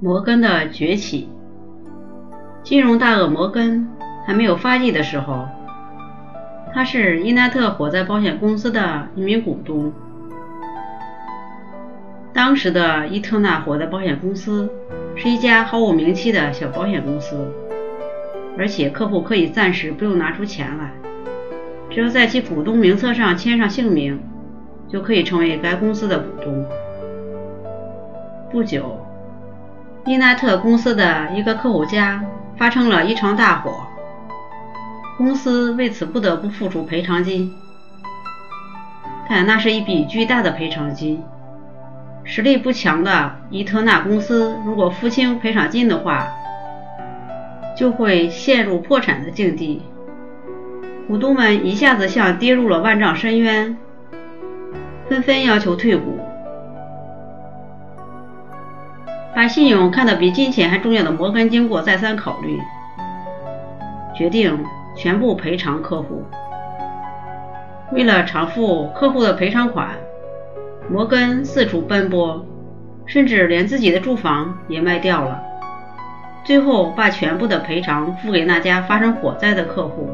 摩根的崛起。金融大鳄摩根还没有发迹的时候，他是伊奈特火灾保险公司的一名股东。当时的伊特纳火灾保险公司是一家毫无名气的小保险公司，而且客户可以暂时不用拿出钱来，只要在其股东名册上签上姓名，就可以成为该公司的股东。不久，伊奈特公司的一个客户家发生了一场大火，公司为此不得不付出赔偿金，但那是一笔巨大的赔偿金。实力不强的伊特纳公司如果付清赔偿金的话，就会陷入破产的境地。股东们一下子像跌入了万丈深渊，纷纷要求退股。把信用看得比金钱还重要的摩根，经过再三考虑，决定全部赔偿客户。为了偿付客户的赔偿款。摩根四处奔波，甚至连自己的住房也卖掉了，最后把全部的赔偿付给那家发生火灾的客户。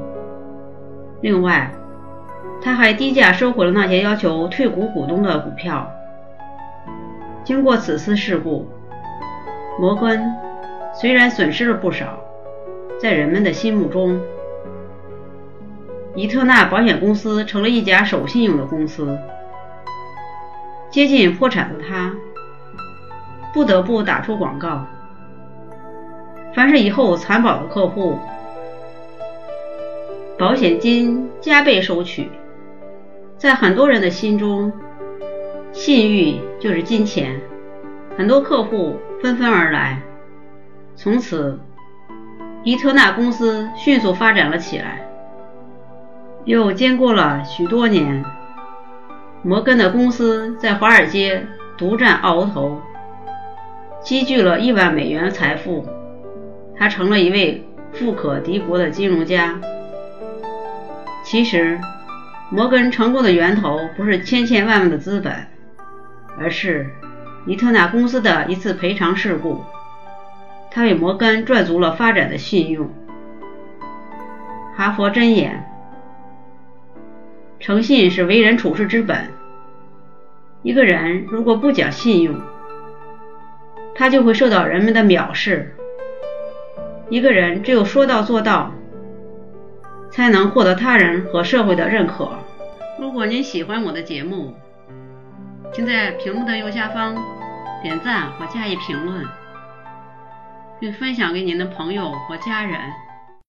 另外，他还低价收回了那些要求退股股东的股票。经过此次事故，摩根虽然损失了不少，在人们的心目中，伊特纳保险公司成了一家守信用的公司。接近破产的他，不得不打出广告：凡是以后残保的客户，保险金加倍收取。在很多人的心中，信誉就是金钱，很多客户纷纷而来。从此，伊特纳公司迅速发展了起来。又经过了许多年。摩根的公司在华尔街独占鳌头，积聚了亿万美元财富，他成了一位富可敌国的金融家。其实，摩根成功的源头不是千千万万的资本，而是伊特纳公司的一次赔偿事故，他为摩根赚足了发展的信用。哈佛箴言。诚信是为人处事之本。一个人如果不讲信用，他就会受到人们的藐视。一个人只有说到做到，才能获得他人和社会的认可。如果您喜欢我的节目，请在屏幕的右下方点赞或加以评论，并分享给您的朋友或家人。